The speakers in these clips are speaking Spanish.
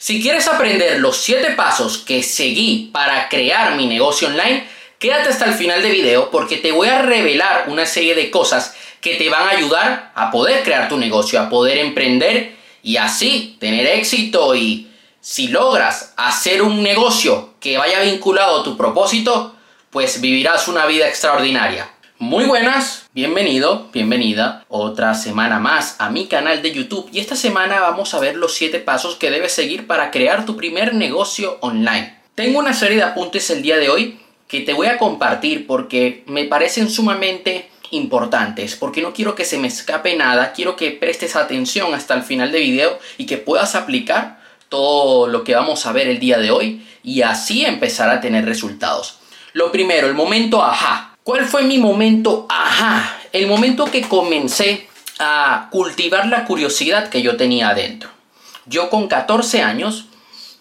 Si quieres aprender los 7 pasos que seguí para crear mi negocio online, quédate hasta el final del video porque te voy a revelar una serie de cosas que te van a ayudar a poder crear tu negocio, a poder emprender y así tener éxito y si logras hacer un negocio que vaya vinculado a tu propósito, pues vivirás una vida extraordinaria. Muy buenas, bienvenido, bienvenida otra semana más a mi canal de YouTube y esta semana vamos a ver los 7 pasos que debes seguir para crear tu primer negocio online. Tengo una serie de apuntes el día de hoy que te voy a compartir porque me parecen sumamente importantes, porque no quiero que se me escape nada, quiero que prestes atención hasta el final del video y que puedas aplicar todo lo que vamos a ver el día de hoy y así empezar a tener resultados. Lo primero, el momento ajá. ¿Cuál fue mi momento? Ajá, el momento que comencé a cultivar la curiosidad que yo tenía adentro. Yo con 14 años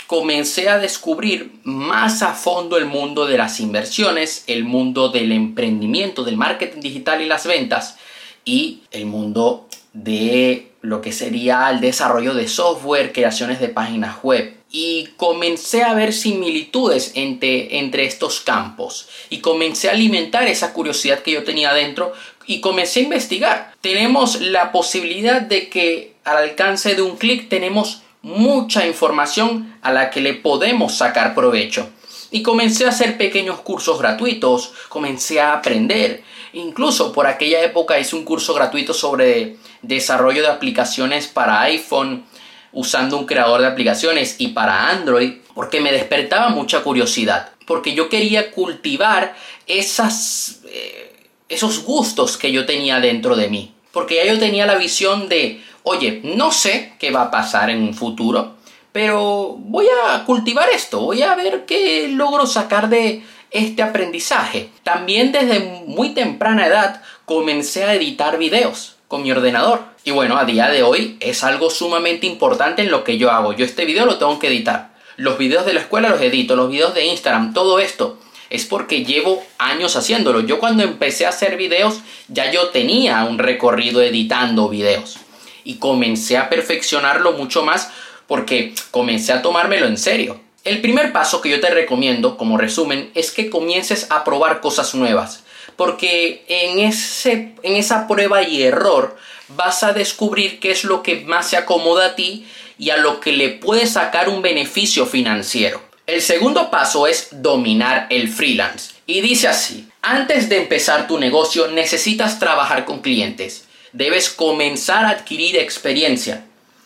comencé a descubrir más a fondo el mundo de las inversiones, el mundo del emprendimiento, del marketing digital y las ventas y el mundo de lo que sería el desarrollo de software, creaciones de páginas web y comencé a ver similitudes entre, entre estos campos y comencé a alimentar esa curiosidad que yo tenía dentro y comencé a investigar. Tenemos la posibilidad de que al alcance de un clic tenemos mucha información a la que le podemos sacar provecho. Y comencé a hacer pequeños cursos gratuitos, comencé a aprender. Incluso por aquella época hice un curso gratuito sobre desarrollo de aplicaciones para iPhone, usando un creador de aplicaciones y para Android porque me despertaba mucha curiosidad, porque yo quería cultivar esas, eh, esos gustos que yo tenía dentro de mí, porque ya yo tenía la visión de, oye, no sé qué va a pasar en un futuro, pero voy a cultivar esto, voy a ver qué logro sacar de este aprendizaje. También desde muy temprana edad comencé a editar videos con mi ordenador. Y bueno, a día de hoy es algo sumamente importante en lo que yo hago. Yo este video lo tengo que editar. Los videos de la escuela los edito, los videos de Instagram, todo esto es porque llevo años haciéndolo. Yo cuando empecé a hacer videos ya yo tenía un recorrido editando videos. Y comencé a perfeccionarlo mucho más porque comencé a tomármelo en serio. El primer paso que yo te recomiendo como resumen es que comiences a probar cosas nuevas porque en, ese, en esa prueba y error vas a descubrir qué es lo que más se acomoda a ti y a lo que le puedes sacar un beneficio financiero. El segundo paso es dominar el freelance. Y dice así, antes de empezar tu negocio necesitas trabajar con clientes. Debes comenzar a adquirir experiencia,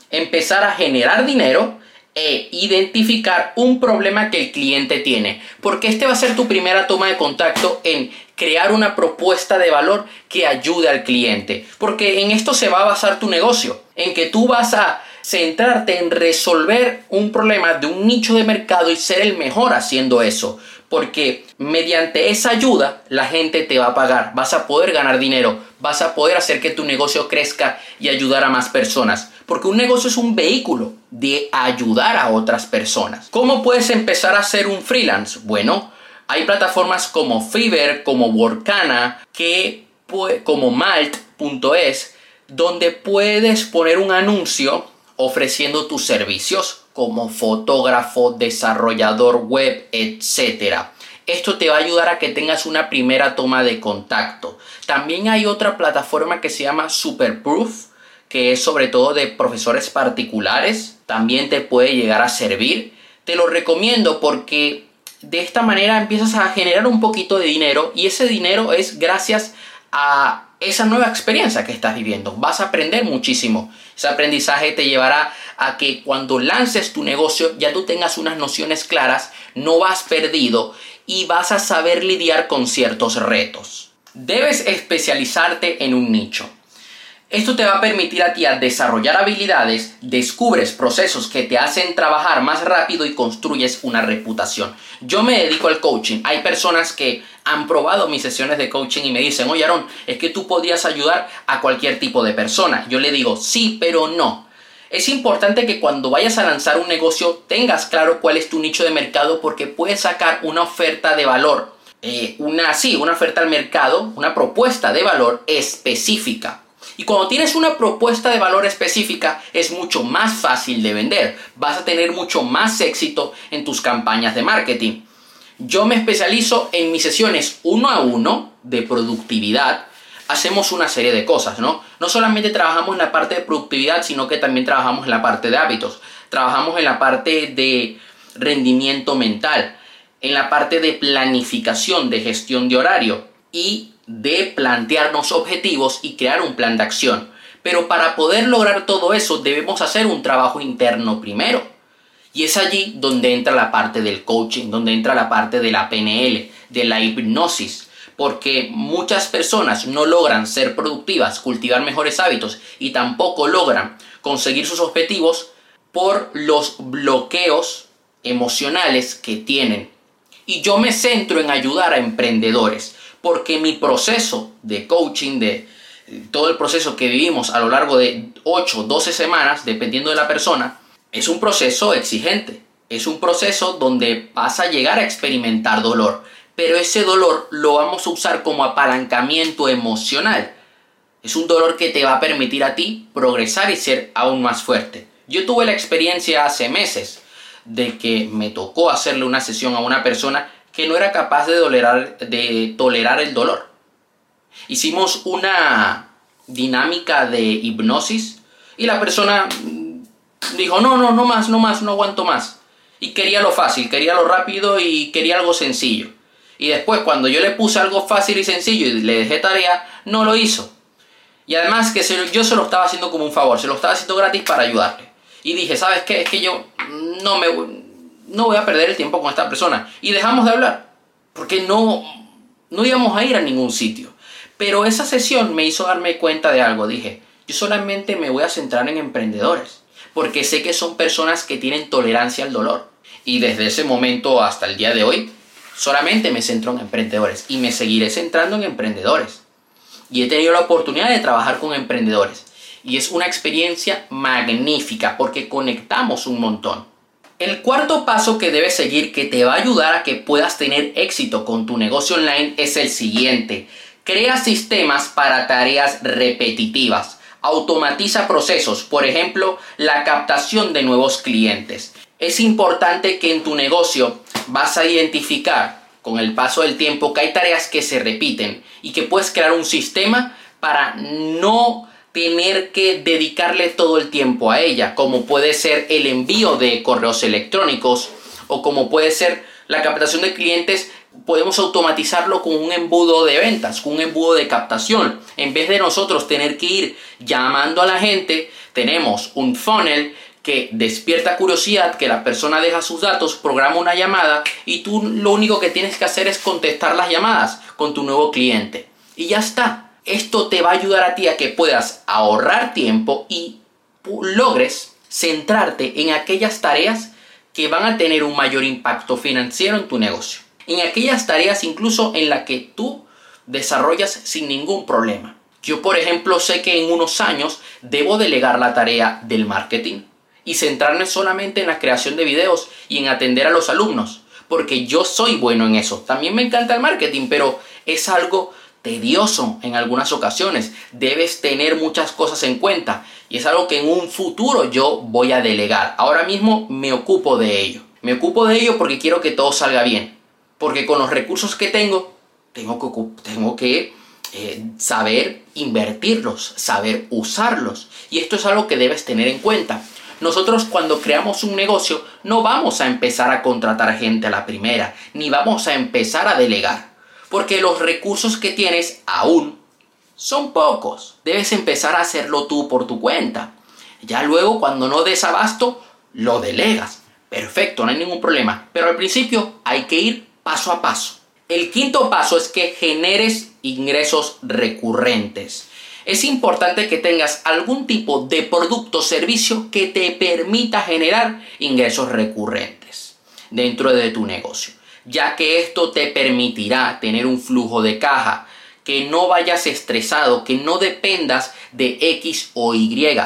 empezar a generar dinero e identificar un problema que el cliente tiene. Porque este va a ser tu primera toma de contacto en crear una propuesta de valor que ayude al cliente. Porque en esto se va a basar tu negocio, en que tú vas a centrarte en resolver un problema de un nicho de mercado y ser el mejor haciendo eso. Porque mediante esa ayuda la gente te va a pagar, vas a poder ganar dinero, vas a poder hacer que tu negocio crezca y ayudar a más personas. Porque un negocio es un vehículo de ayudar a otras personas. ¿Cómo puedes empezar a ser un freelance? Bueno, hay plataformas como Fiverr, como Workana, que, como Malt.es, donde puedes poner un anuncio ofreciendo tus servicios como fotógrafo, desarrollador web, etc. Esto te va a ayudar a que tengas una primera toma de contacto. También hay otra plataforma que se llama Superproof, que es sobre todo de profesores particulares. También te puede llegar a servir. Te lo recomiendo porque de esta manera empiezas a generar un poquito de dinero y ese dinero es gracias a esa nueva experiencia que estás viviendo. Vas a aprender muchísimo. Ese aprendizaje te llevará a que cuando lances tu negocio ya tú tengas unas nociones claras, no vas perdido y vas a saber lidiar con ciertos retos. Debes especializarte en un nicho. Esto te va a permitir a ti desarrollar habilidades, descubres procesos que te hacen trabajar más rápido y construyes una reputación. Yo me dedico al coaching. Hay personas que han probado mis sesiones de coaching y me dicen, oye Aaron, es que tú podrías ayudar a cualquier tipo de persona. Yo le digo, sí, pero no. Es importante que cuando vayas a lanzar un negocio tengas claro cuál es tu nicho de mercado porque puedes sacar una oferta de valor. Eh, una, sí, una oferta al mercado, una propuesta de valor específica Y cuando tienes una propuesta de valor específica es mucho más fácil de vender. Vas a tener mucho más éxito en tus campañas de marketing. Yo me especializo en mis sesiones uno a uno de productividad. Hacemos una serie de cosas, ¿no? No solamente trabajamos en la parte de productividad, sino que también trabajamos en la parte de hábitos. Trabajamos en la parte de rendimiento mental, en la parte de planificación, de gestión de horario y de plantearnos objetivos y crear un plan de acción. Pero para poder lograr todo eso debemos hacer un trabajo interno primero. Y es allí donde entra la parte del coaching, donde entra la parte de la PNL, de la hipnosis. Porque muchas personas no logran ser productivas, cultivar mejores hábitos y tampoco logran conseguir sus objetivos por los bloqueos emocionales que tienen. Y yo me centro en ayudar a emprendedores porque mi proceso de coaching, de todo el proceso que vivimos a lo largo de 8, 12 semanas, dependiendo de la persona, es un proceso exigente. Es un proceso donde vas a llegar a experimentar dolor, pero ese dolor lo vamos a usar como apalancamiento emocional. Es un dolor que te va a permitir a ti progresar y ser aún más fuerte. Yo tuve la experiencia hace meses de que me tocó hacerle una sesión a una persona que no era capaz de, de tolerar el dolor. Hicimos una dinámica de hipnosis y la persona dijo, no, no, no más, no más, no aguanto más. Y quería lo fácil, quería lo rápido y quería algo sencillo. Y después cuando yo le puse algo fácil y sencillo y le dejé tarea, no lo hizo. Y además que yo se lo estaba haciendo como un favor, se lo estaba haciendo gratis para ayudarle. Y dije, ¿sabes qué? Es que yo no me no voy a perder el tiempo con esta persona. Y dejamos de hablar, porque no, no íbamos a ir a ningún sitio. Pero esa sesión me hizo darme cuenta de algo. Dije, yo solamente me voy a centrar en emprendedores, porque sé que son personas que tienen tolerancia al dolor. Y desde ese momento hasta el día de hoy, solamente me centro en emprendedores y me seguiré centrando en emprendedores. Y he tenido la oportunidad de trabajar con emprendedores. Y es una experiencia magnífica porque conectamos un montón. El cuarto paso que debes seguir que te va a ayudar a que puedas tener éxito con tu negocio online es el siguiente. Crea sistemas para tareas repetitivas. Automatiza procesos, por ejemplo, la captación de nuevos clientes. Es importante que en tu negocio vas a identificar con el paso del tiempo que hay tareas que se repiten y que puedes crear un sistema para no tener que dedicarle todo el tiempo a ella, como puede ser el envío de correos electrónicos o como puede ser la captación de clientes, podemos automatizarlo con un embudo de ventas, con un embudo de captación. En vez de nosotros tener que ir llamando a la gente, tenemos un funnel que despierta curiosidad, que la persona deja sus datos, programa una llamada y tú lo único que tienes que hacer es contestar las llamadas con tu nuevo cliente. Y ya está. Esto te va a ayudar a ti a que puedas ahorrar tiempo y logres centrarte en aquellas tareas que van a tener un mayor impacto financiero en tu negocio. En aquellas tareas incluso en las que tú desarrollas sin ningún problema. Yo, por ejemplo, sé que en unos años debo delegar la tarea del marketing y centrarme solamente en la creación de videos y en atender a los alumnos, porque yo soy bueno en eso. También me encanta el marketing, pero es algo tedioso en algunas ocasiones. Debes tener muchas cosas en cuenta y es algo que en un futuro yo voy a delegar. Ahora mismo me ocupo de ello. Me ocupo de ello porque quiero que todo salga bien. Porque con los recursos que tengo, tengo que, tengo que eh, saber invertirlos, saber usarlos. Y esto es algo que debes tener en cuenta. Nosotros cuando creamos un negocio no vamos a empezar a contratar gente a la primera, ni vamos a empezar a delegar porque los recursos que tienes aún son pocos. Debes empezar a hacerlo tú por tu cuenta. Ya luego cuando no des abasto, lo delegas. Perfecto, no hay ningún problema. Pero al principio hay que ir paso a paso. El quinto paso es que generes ingresos recurrentes. Es importante que tengas algún tipo de producto o servicio que te permita generar ingresos recurrentes dentro de tu negocio ya que esto te permitirá tener un flujo de caja, que no vayas estresado, que no dependas de X o Y.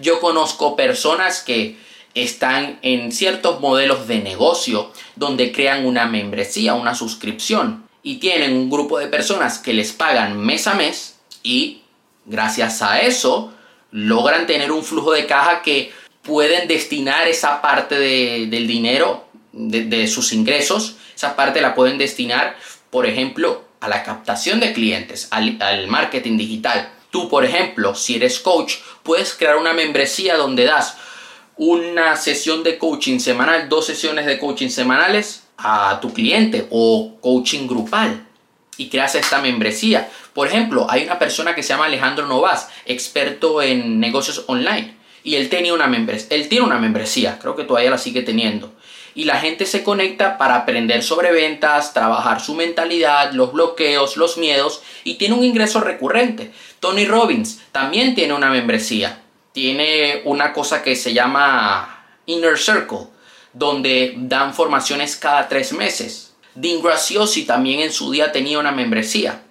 Yo conozco personas que están en ciertos modelos de negocio donde crean una membresía, una suscripción y tienen un grupo de personas que les pagan mes a mes y Gracias a eso, logran tener un flujo de caja que pueden destinar esa parte del dinero de, sus ingresos, esa parte la pueden destinar, por ejemplo, a la captación de clientes, al, marketing digital. Tú, por ejemplo, si eres coach, puedes crear una membresía donde das una sesión de coaching semanal, dos sesiones de coaching semanales a tu cliente o coaching grupal y creas esta membresía. Por ejemplo, hay una persona que se llama Alejandro Novas, experto en negocios online y él tenía una membresía, él tiene una membresía, creo que todavía la sigue teniendo. Y la gente se conecta para aprender sobre ventas, trabajar su mentalidad, los bloqueos, los miedos y tiene un ingreso recurrente. Tony Robbins también tiene una membresía. Tiene una cosa que se llama Inner Circle, donde dan formaciones cada tres meses. Dean Graciosi también en su día tenía una membresía.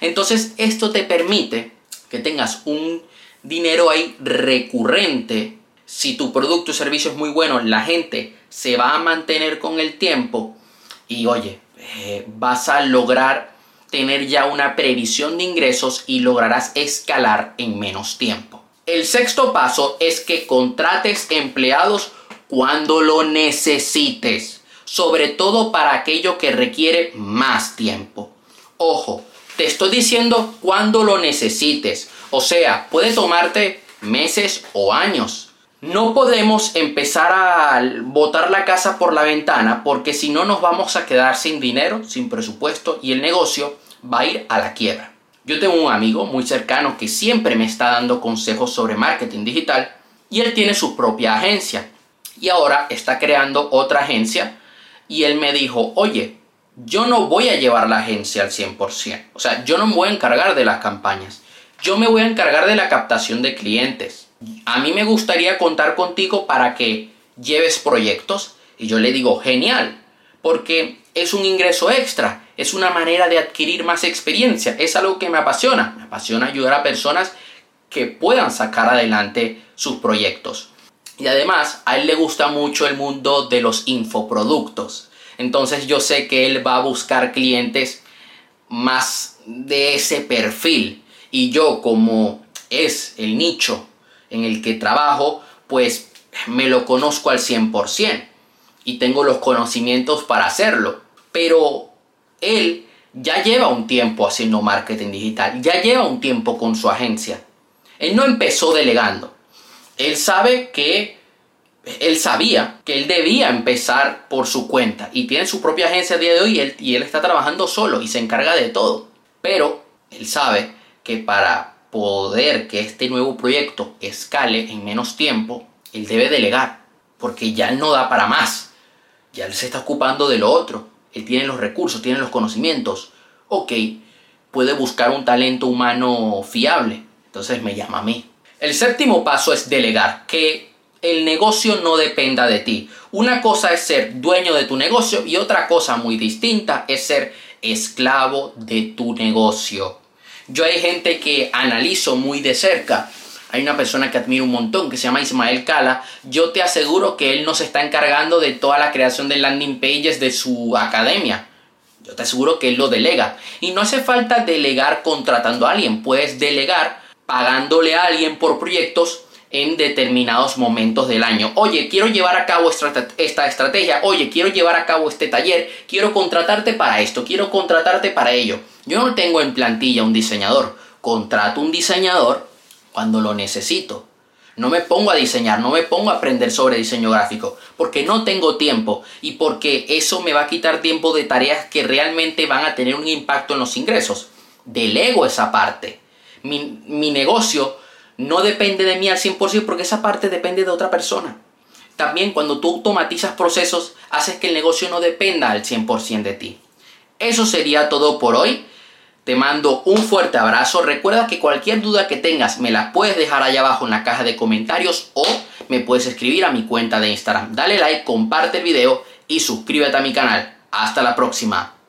Entonces esto te permite que tengas un dinero ahí recurrente. Si tu producto o servicio es muy bueno, la gente se va a mantener con el tiempo y oye, eh, vas a lograr tener ya una previsión de ingresos y lograrás escalar en menos tiempo. El sexto paso es que contrates empleados cuando lo necesites, sobre todo para aquello que requiere más tiempo. Ojo, te estoy diciendo cuando lo necesites. O sea, puede tomarte meses o años. No podemos empezar a botar la casa por la ventana porque si no nos vamos a quedar sin dinero, sin presupuesto y el negocio va a ir a la quiebra. Yo tengo un amigo muy cercano que siempre me está dando consejos sobre marketing digital y él tiene su propia agencia y ahora está creando otra agencia y él me dijo, oye, yo no voy a llevar la agencia al 100%. O sea, yo no me voy a encargar de las campañas. Yo me voy a encargar de la captación de clientes. A mí me gustaría contar contigo para que lleves proyectos. Y yo le digo, genial, porque es un ingreso extra, es una manera de adquirir más experiencia, es algo que me apasiona. Me apasiona ayudar a personas que puedan sacar adelante sus proyectos. Y además, a él le gusta mucho el mundo de los infoproductos. Entonces yo sé que él va a buscar clientes más de ese perfil. Y yo como es el nicho en el que trabajo, pues me lo conozco al 100% y tengo los conocimientos para hacerlo. Pero él ya lleva un tiempo haciendo marketing digital, ya lleva un tiempo con su agencia. Él no empezó delegando. Él sabe que él sabía que él debía empezar por su cuenta y tiene su propia agencia a día de hoy él, y él está trabajando solo y se encarga de todo. Pero él sabe que para poder que este nuevo proyecto escale en menos tiempo, él debe delegar, porque ya no da para más. Ya él se está ocupando de lo otro. Él tiene los recursos, tiene los conocimientos. Ok, puede buscar un talento humano fiable. Entonces me llama a mí. El séptimo paso es delegar, que el negocio no dependa de ti. Una cosa es ser dueño de tu negocio y otra cosa muy distinta es ser esclavo de tu negocio. Yo hay gente que analizo muy de cerca. Hay una persona que admiro un montón que se llama Ismael Cala. Yo te aseguro que él no se está encargando de toda la creación de landing pages de su academia. Yo te aseguro que él lo delega. Y no hace falta delegar contratando a alguien. Puedes delegar pagándole a alguien por proyectos en determinados momentos del año. Oye, quiero llevar a cabo esta estrategia. Oye, quiero llevar a cabo este taller. Quiero contratarte para esto. Quiero contratarte para ello. Yo no tengo en plantilla un diseñador. Contrato un diseñador cuando lo necesito. No me pongo a diseñar, no me pongo a aprender sobre diseño gráfico, porque no tengo tiempo y porque eso me va a quitar tiempo de tareas que realmente van a tener un impacto en los ingresos. Delego esa parte. Mi, mi negocio no depende de mí al 100% porque esa parte depende de otra persona. También cuando tú automatizas procesos, haces que el negocio no dependa al 100% de ti. Eso sería todo por hoy. Te mando un fuerte abrazo. Recuerda que cualquier duda que tengas me la puedes dejar allá abajo en la caja de comentarios o me puedes escribir a mi cuenta de Instagram. Dale like, comparte el video y suscríbete a mi canal. Hasta la próxima.